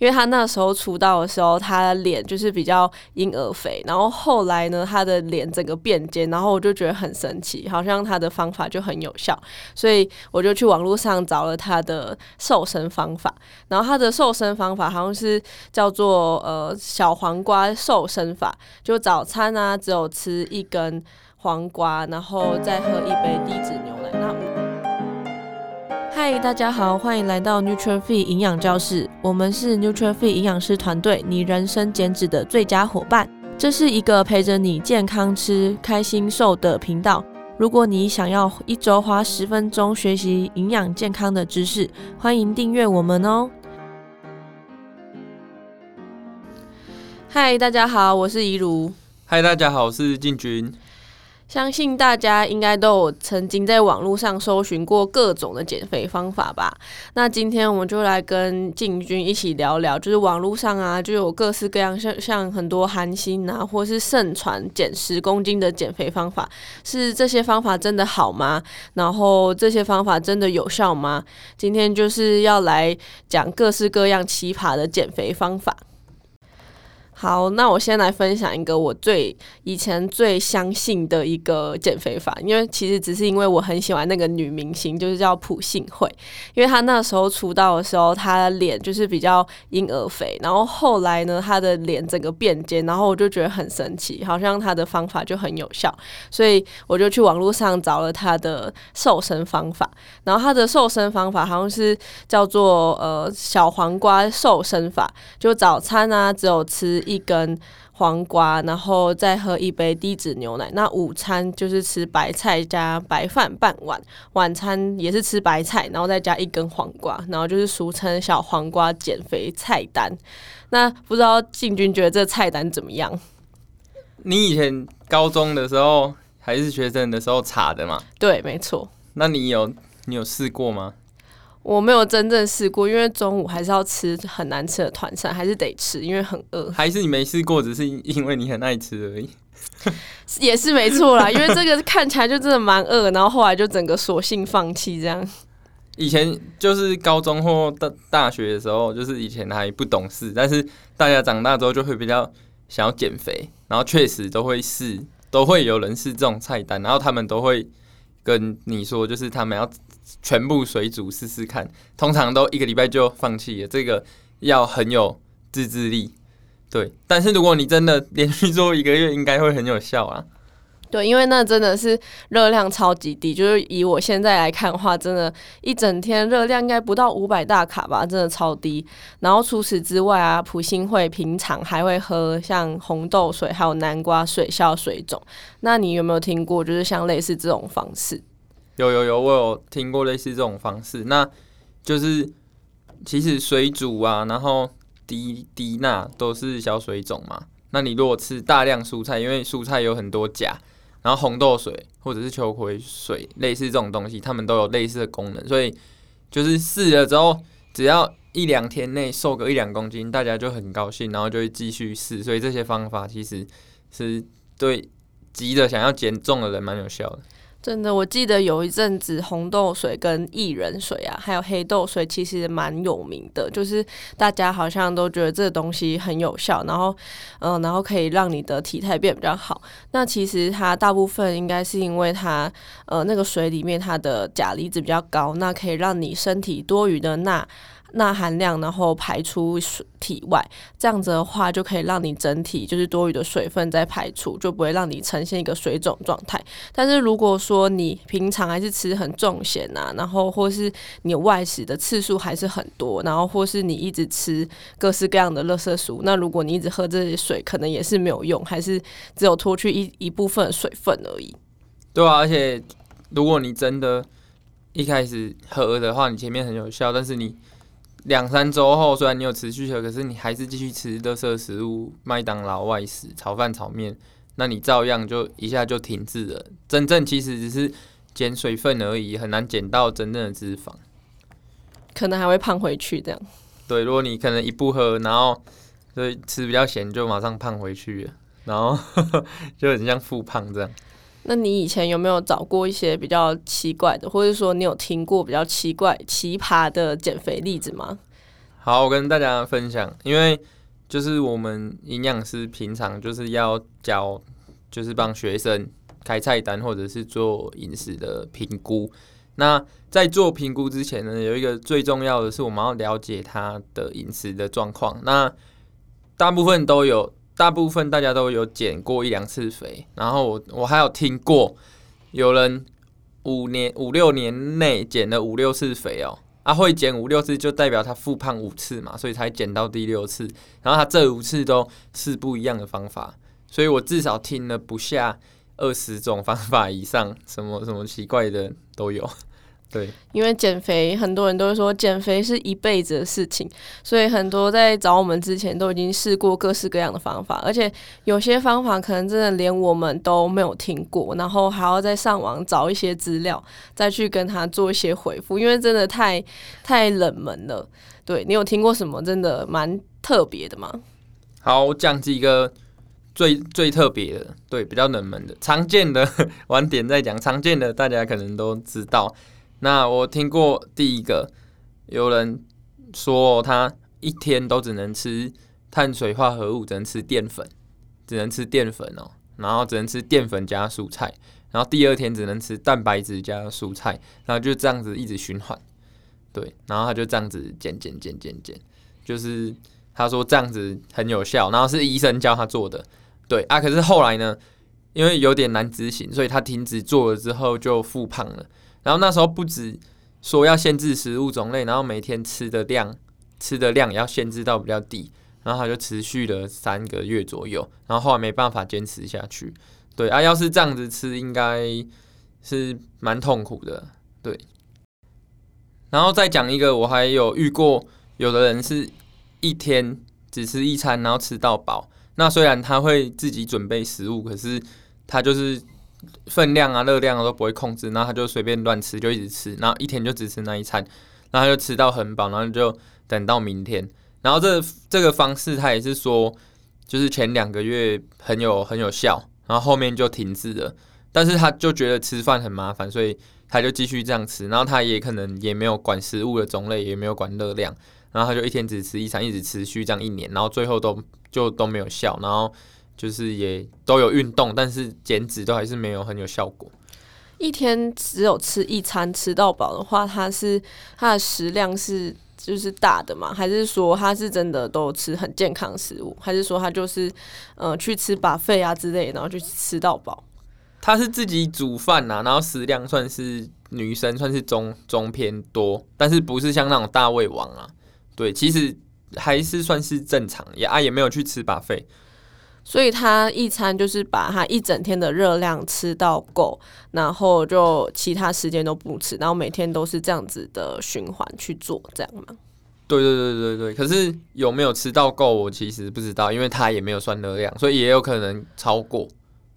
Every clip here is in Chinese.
因为他那时候出道的时候，他的脸就是比较婴儿肥，然后后来呢，他的脸整个变尖，然后我就觉得很神奇，好像他的方法就很有效，所以我就去网络上找了他的瘦身方法，然后他的瘦身方法好像是叫做呃小黄瓜瘦身法，就早餐啊只有吃一根黄瓜，然后再喝一杯低脂牛奶。那嗨，大家好，欢迎来到 Nuture Fit 营养教室。我们是 Nuture Fit 营养师团队，你人生减脂的最佳伙伴。这是一个陪着你健康吃、开心瘦的频道。如果你想要一周花十分钟学习营养健康的知识，欢迎订阅我们哦。嗨，大家好，我是怡如。嗨，大家好，我是进军。相信大家应该都有曾经在网络上搜寻过各种的减肥方法吧？那今天我们就来跟进军一起聊聊，就是网络上啊，就有各式各样像像很多韩星啊，或是盛传减十公斤的减肥方法，是这些方法真的好吗？然后这些方法真的有效吗？今天就是要来讲各式各样奇葩的减肥方法。好，那我先来分享一个我最以前最相信的一个减肥法，因为其实只是因为我很喜欢那个女明星，就是叫朴信惠，因为她那时候出道的时候，她的脸就是比较婴儿肥，然后后来呢，她的脸整个变尖，然后我就觉得很神奇，好像她的方法就很有效，所以我就去网络上找了她的瘦身方法，然后她的瘦身方法好像是叫做呃小黄瓜瘦身法，就早餐啊只有吃一根黄瓜，然后再喝一杯低脂牛奶。那午餐就是吃白菜加白饭半碗，晚餐也是吃白菜，然后再加一根黄瓜，然后就是俗称小黄瓜减肥菜单。那不知道进军觉得这菜单怎么样？你以前高中的时候还是学生的时候查的吗？对，没错。那你有你有试过吗？我没有真正试过，因为中午还是要吃很难吃的团餐，还是得吃，因为很饿。还是你没试过，只是因为你很爱吃而已。也是没错啦，因为这个看起来就真的蛮饿，然后后来就整个索性放弃这样。以前就是高中或大大学的时候，就是以前还不懂事，但是大家长大之后就会比较想要减肥，然后确实都会试，都会有人试这种菜单，然后他们都会跟你说，就是他们要。全部水煮试试看，通常都一个礼拜就放弃了。这个要很有自制力，对。但是如果你真的连续做一个月，应该会很有效啊。对，因为那真的是热量超级低，就是以我现在来看的话，真的，一整天热量应该不到五百大卡吧，真的超低。然后除此之外啊，普信会平常还会喝像红豆水，还有南瓜水消水肿。那你有没有听过，就是像类似这种方式？有有有，我有听过类似这种方式，那就是其实水煮啊，然后低低钠都是消水肿嘛。那你如果吃大量蔬菜，因为蔬菜有很多钾，然后红豆水或者是秋葵水，类似这种东西，它们都有类似的功能。所以就是试了之后，只要一两天内瘦个一两公斤，大家就很高兴，然后就会继续试。所以这些方法其实是对急着想要减重的人蛮有效的。真的，我记得有一阵子红豆水跟薏仁水啊，还有黑豆水，其实蛮有名的。就是大家好像都觉得这东西很有效，然后，嗯、然后可以让你的体态变比较好。那其实它大部分应该是因为它，呃，那个水里面它的钾离子比较高，那可以让你身体多余的钠。钠含量，然后排出体外，这样子的话就可以让你整体就是多余的水分再排出，就不会让你呈现一个水肿状态。但是如果说你平常还是吃很重咸呐，然后或是你外食的次数还是很多，然后或是你一直吃各式各样的垃圾食物，那如果你一直喝这些水，可能也是没有用，还是只有脱去一一部分水分而已。对啊，而且如果你真的一开始喝的话，你前面很有效，但是你。两三周后，虽然你有持续喝，可是你还是继续吃垃圾食物、麦当劳外食、炒饭、炒面，那你照样就一下就停滞了。真正其实只是减水分而已，很难减到真正的脂肪，可能还会胖回去这样。对，如果你可能一不喝，然后所以吃比较咸，就马上胖回去了，然后 就很像复胖这样。那你以前有没有找过一些比较奇怪的，或者说你有听过比较奇怪、奇葩的减肥例子吗？好，我跟大家分享，因为就是我们营养师平常就是要教，就是帮学生开菜单或者是做饮食的评估。那在做评估之前呢，有一个最重要的是我们要了解他的饮食的状况。那大部分都有，大部分大家都有减过一两次肥，然后我我还有听过有人五年五六年内减了五六次肥哦。啊、会减五六次，就代表他复胖五次嘛，所以才减到第六次。然后他这五次都是不一样的方法，所以我至少听了不下二十种方法以上，什么什么奇怪的都有。对，因为减肥，很多人都会说减肥是一辈子的事情，所以很多在找我们之前都已经试过各式各样的方法，而且有些方法可能真的连我们都没有听过，然后还要再上网找一些资料，再去跟他做一些回复，因为真的太太冷门了。对，你有听过什么真的蛮特别的吗？好，我讲几个最最特别的，对，比较冷门的，常见的 晚点再讲，常见的大家可能都知道。那我听过第一个，有人说他一天都只能吃碳水化合物，只能吃淀粉，只能吃淀粉哦，然后只能吃淀粉加蔬菜，然后第二天只能吃蛋白质加蔬菜，然后就这样子一直循环，对，然后他就这样子减减减减减，就是他说这样子很有效，然后是医生教他做的，对啊，可是后来呢，因为有点难执行，所以他停止做了之后就复胖了。然后那时候不止说要限制食物种类，然后每天吃的量吃的量也要限制到比较低，然后他就持续了三个月左右，然后后来没办法坚持下去。对啊，要是这样子吃，应该是蛮痛苦的。对，然后再讲一个，我还有遇过有的人是一天只吃一餐，然后吃到饱。那虽然他会自己准备食物，可是他就是。分量啊、热量啊都不会控制，然后他就随便乱吃，就一直吃，然后一天就只吃那一餐，然后他就吃到很饱，然后就等到明天。然后这这个方式他也是说，就是前两个月很有很有效，然后后面就停滞了。但是他就觉得吃饭很麻烦，所以他就继续这样吃。然后他也可能也没有管食物的种类，也没有管热量，然后他就一天只吃一餐，一直持续这样一年，然后最后都就都没有效，然后。就是也都有运动，但是减脂都还是没有很有效果。一天只有吃一餐吃到饱的话，它是它的食量是就是大的嘛？还是说它是真的都吃很健康食物？还是说它就是呃去吃 buffet 啊之类，然后就吃到饱？他是自己煮饭呐，然后食量算是女生算是中中偏多，但是不是像那种大胃王啊？对，其实还是算是正常，也啊也没有去吃 buffet。所以他一餐就是把他一整天的热量吃到够，然后就其他时间都不吃，然后每天都是这样子的循环去做，这样吗？对对对对对。可是有没有吃到够，我其实不知道，因为他也没有算热量，所以也有可能超过，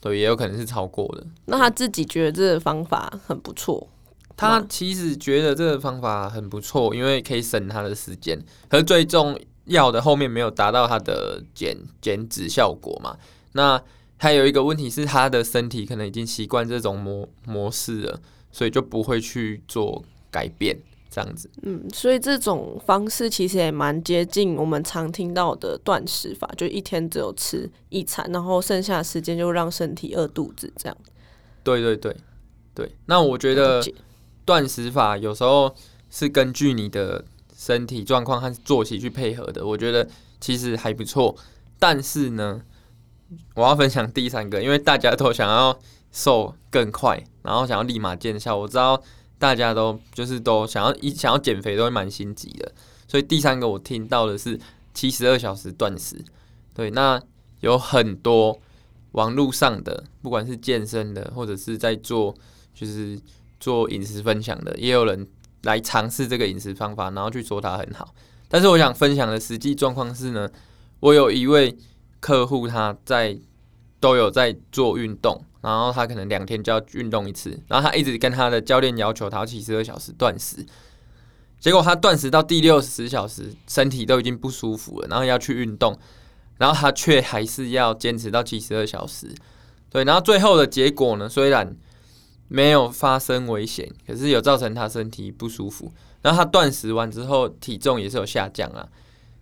对，也有可能是超过的。那他自己觉得这个方法很不错，他其实觉得这个方法很不错，因为可以省他的时间，可是最终。药的后面没有达到它的减减脂效果嘛？那还有一个问题是，他的身体可能已经习惯这种模模式了，所以就不会去做改变这样子。嗯，所以这种方式其实也蛮接近我们常听到的断食法，就一天只有吃一餐，然后剩下的时间就让身体饿肚子这样。对对对对，那我觉得断食法有时候是根据你的。身体状况和作息去配合的，我觉得其实还不错。但是呢，我要分享第三个，因为大家都想要瘦更快，然后想要立马见效。我知道大家都就是都想要一想要减肥，都会蛮心急的。所以第三个我听到的是七十二小时断食。对，那有很多网络上的，不管是健身的，或者是在做就是做饮食分享的，也有人。来尝试这个饮食方法，然后去说它很好。但是我想分享的实际状况是呢，我有一位客户，他在都有在做运动，然后他可能两天就要运动一次，然后他一直跟他的教练要求他要七十二小时断食，结果他断食到第六十小时，身体都已经不舒服了，然后要去运动，然后他却还是要坚持到七十二小时。对，然后最后的结果呢，虽然。没有发生危险，可是有造成他身体不舒服。然后他断食完之后，体重也是有下降啊。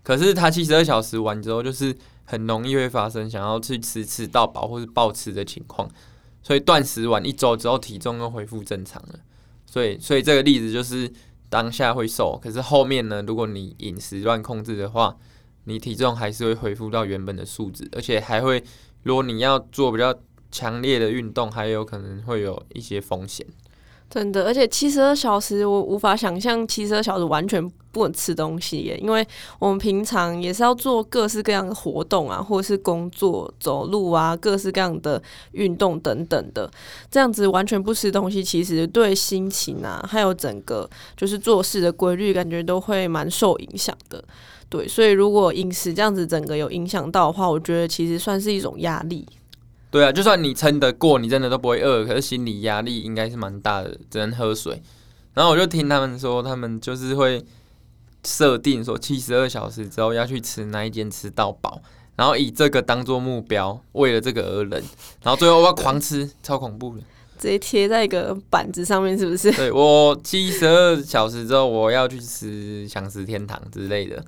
可是他七十二小时完之后，就是很容易会发生想要去吃吃到饱或是暴吃的情况，所以断食完一周之后，体重又恢复正常了。所以，所以这个例子就是当下会瘦，可是后面呢，如果你饮食乱控制的话，你体重还是会恢复到原本的数值，而且还会，如果你要做比较强烈的运动，还有可能会有一些风险。真的，而且七十二小时，我无法想象七十二小时完全不能吃东西耶，因为我们平常也是要做各式各样的活动啊，或者是工作、走路啊，各式各样的运动等等的，这样子完全不吃东西，其实对心情啊，还有整个就是做事的规律，感觉都会蛮受影响的。对，所以如果饮食这样子整个有影响到的话，我觉得其实算是一种压力。对啊，就算你撑得过，你真的都不会饿，可是心理压力应该是蛮大的，只能喝水。然后我就听他们说，他们就是会设定说七十二小时之后要去吃那一间吃到饱，然后以这个当做目标，为了这个而忍，然后最后我要狂吃，超恐怖的，直接贴在一个板子上面，是不是？对，我七十二小时之后我要去吃享食天堂之类的。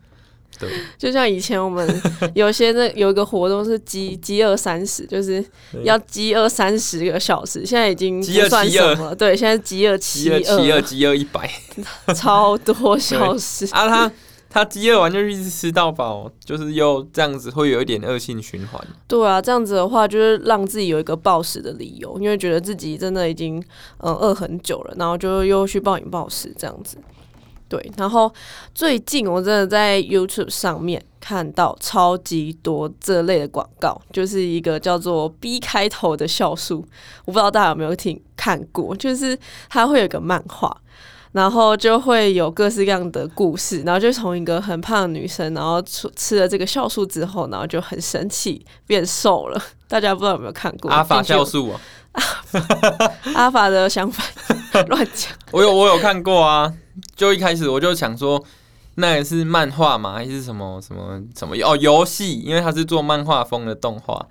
对，就像以前我们 有些那有一个活动是饥饥饿三十，就是要饥饿三十个小时，现在已经不算什么了。对，现在饥饿七二，饥饿饥饿一百，超多小时啊！他他饥饿完就一直吃到饱，就是又这样子会有一点恶性循环。对啊，这样子的话就是让自己有一个暴食的理由，因为觉得自己真的已经嗯饿很久了，然后就又去暴饮暴食这样子。对，然后最近我真的在 YouTube 上面看到超级多这类的广告，就是一个叫做 B 开头的酵素，我不知道大家有没有听看过，就是它会有个漫画，然后就会有各式各样的故事，然后就从一个很胖的女生，然后吃吃了这个酵素之后，然后就很神奇变瘦了。大家不知道有没有看过阿法酵素啊？阿法的想法 乱讲，我有我有看过啊。就一开始我就想说，那个是漫画嘛？还是什么什么什么？哦，游戏，因为它是做漫画风的动画，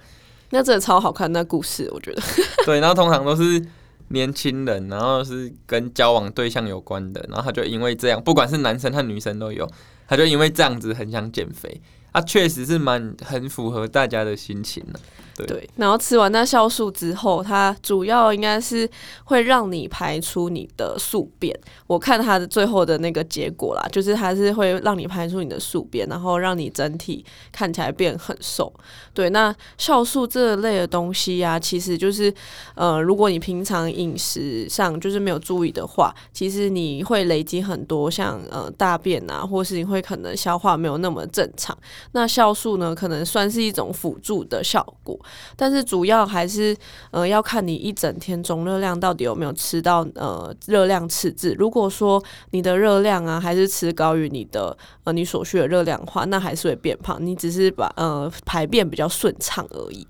那真的超好看。那故事我觉得，对，然后通常都是年轻人，然后是跟交往对象有关的，然后他就因为这样，不管是男生和女生都有，他就因为这样子很想减肥。啊，确实是蛮很符合大家的心情的。对，然后吃完那酵素之后，它主要应该是会让你排出你的宿便。我看它的最后的那个结果啦，就是它是会让你排出你的宿便，然后让你整体看起来变很瘦。对，那酵素这类的东西啊，其实就是呃，如果你平常饮食上就是没有注意的话，其实你会累积很多像呃大便啊，或是你会可能消化没有那么正常。那酵素呢，可能算是一种辅助的效果，但是主要还是呃要看你一整天总热量到底有没有吃到呃热量赤字。如果说你的热量啊还是吃高于你的呃你所需的热量的话，那还是会变胖。你只是把呃排便比较顺畅而已。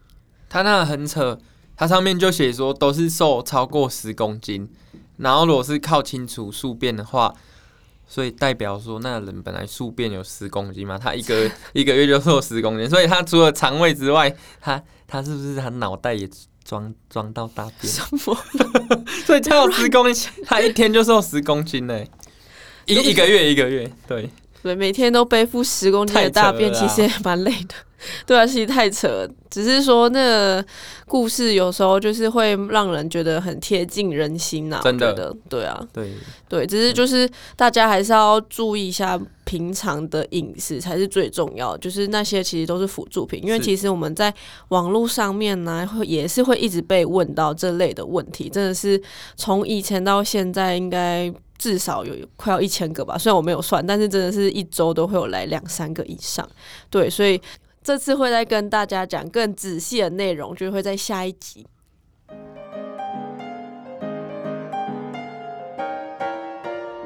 它那个很扯，它上面就写说都是瘦超过十公斤，然后如果是靠清除宿便的话。所以代表说，那个人本来宿便有十公斤嘛，他一个 一个月就瘦十公斤，所以他除了肠胃之外，他他是不是他脑袋也装装到大便？什么？所以他有十公斤，他一天就瘦十公斤呢，一一个月一个月，对对，每天都背负十公斤的大便，其实也蛮累的。对啊，其实太扯了，只是说那个故事有时候就是会让人觉得很贴近人心呐、啊。真的，对啊，对对，只是就是大家还是要注意一下平常的饮食才是最重要的，就是那些其实都是辅助品，因为其实我们在网络上面呢，会也是会一直被问到这类的问题，真的是从以前到现在，应该至少有快要一千个吧，虽然我没有算，但是真的是一周都会有来两三个以上，对，所以。这次会再跟大家讲更仔细的内容，就会在下一集。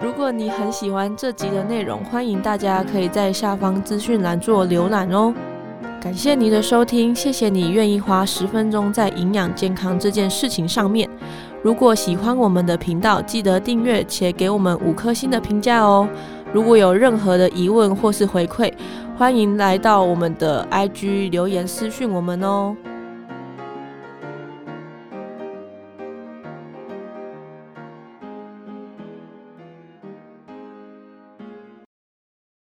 如果你很喜欢这集的内容，欢迎大家可以在下方资讯栏做浏览哦。感谢你的收听，谢谢你愿意花十分钟在营养健康这件事情上面。如果喜欢我们的频道，记得订阅且给我们五颗星的评价哦。如果有任何的疑问或是回馈，欢迎来到我们的 IG 留言私讯我们哦。